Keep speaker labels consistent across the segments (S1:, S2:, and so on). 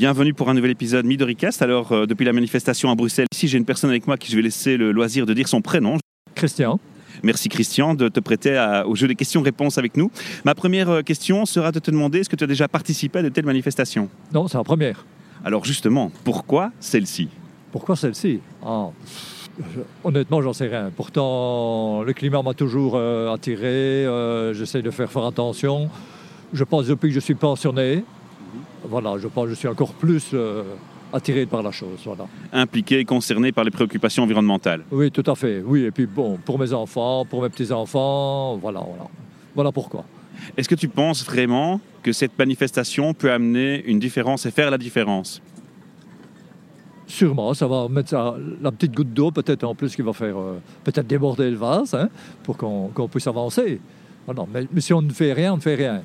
S1: Bienvenue pour un nouvel épisode Midoricast. Alors, euh, depuis la manifestation à Bruxelles, ici j'ai une personne avec moi qui je vais laisser le loisir de dire son prénom.
S2: Christian.
S1: Merci Christian de te prêter à- au jeu des questions-réponses avec nous. Ma première euh, question sera de te demander est-ce que tu as déjà participé à de telles manifestations?
S2: Non, c'est la première.
S1: Alors justement, pourquoi celle-ci?
S2: Pourquoi celle-ci? Ah, je- Honnêtement, j'en sais rien. Pourtant, le climat m'a toujours euh, attiré. euh, J'essaie de faire faire attention. Je pense depuis que je suis pensionné, voilà, je pense que je suis encore plus euh, attiré par la chose. Voilà.
S1: Impliqué et concerné par les préoccupations environnementales
S2: Oui, tout à fait. Oui, et puis bon, pour mes enfants, pour mes petits-enfants, voilà, voilà. Voilà pourquoi.
S1: Est-ce que tu penses vraiment que cette manifestation peut amener une différence et faire la différence?
S2: Sûrement, ça va mettre ça- la petite goutte d'eau peut-être en plus qui va faire euh, peut-être déborder le vase hein, pour qu'on puisse avancer. Voilà, mais, mais si on ne fait rien, on ne fait rien.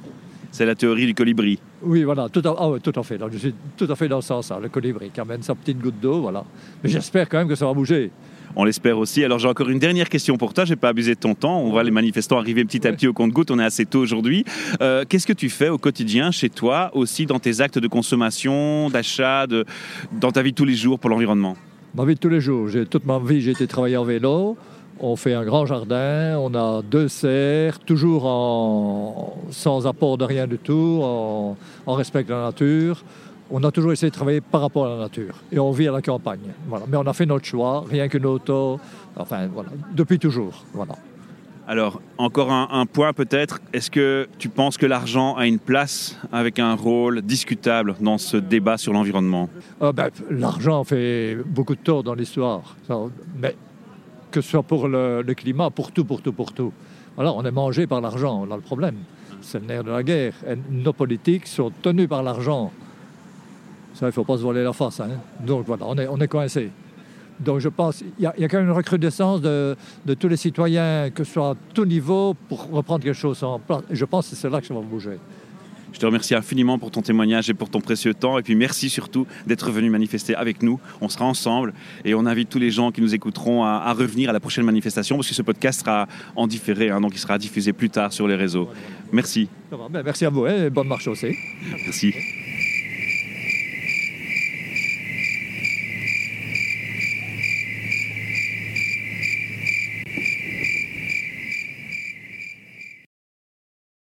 S1: C'est la théorie du colibri.
S2: Oui, voilà, tout à, ah ouais, tout à fait. Donc, je suis tout à fait dans ce sens-là. Le colibri qui amène sa petite goutte d'eau, voilà. Mais j'espère quand même que ça va bouger.
S1: On l'espère aussi. Alors j'ai encore une dernière question pour toi. Je vais pas abuser de ton temps. On voit les manifestants arriver petit à petit au compte-goutte. On est assez tôt aujourd'hui. Euh, Qu'est-ce que tu fais au quotidien chez toi, aussi dans tes actes de consommation, d'achat, de... dans ta vie de tous les jours pour l'environnement?
S2: Ma vie de tous les jours. J'ai- Toute ma vie, j'ai été travailler en vélo. On fait un grand jardin, on a deux serres, toujours en, sans apport de rien du tout, en, en respect de la nature. On a toujours essayé de travailler par rapport à la nature. Et on vit à la campagne. Voilà. Mais on a fait notre choix, rien qu'une auto. Enfin, voilà. Depuis toujours. Voilà.
S1: Alors, encore un, un point peut-être. Est-ce que tu penses que l'argent a une place avec un rôle discutable dans ce débat sur l'environnement?
S2: Ah ben, L'argent fait beaucoup de tort dans l'histoire. Mais que ce soit pour le, climat, pour tout, pour tout, pour tout. Voilà, on est mangé par l'argent, on a le problème. C'est le nerf de la guerre. Et nos politiques sont tenus par l'argent. Ça, il ne faut pas se voiler la face. hein. Donc voilà, on est, on est coincé. Donc je pense qu'il y a quand même une recrudescence de, de tous les citoyens, que ce soit à tout niveau, pour reprendre quelque chose en place. Et je pense que c'est là que ça va bouger.
S1: Je te remercie infiniment pour ton témoignage et pour ton précieux temps. Et puis merci surtout d'être venu manifester avec nous. On sera ensemble et on invite tous les gens qui nous écouteront à, à revenir à la prochaine manifestation parce que ce podcast sera en différé, hein, donc il sera diffusé plus tard sur les réseaux. Merci.
S2: Ben, merci à vous hein, et bonne marche aussi.
S1: Merci.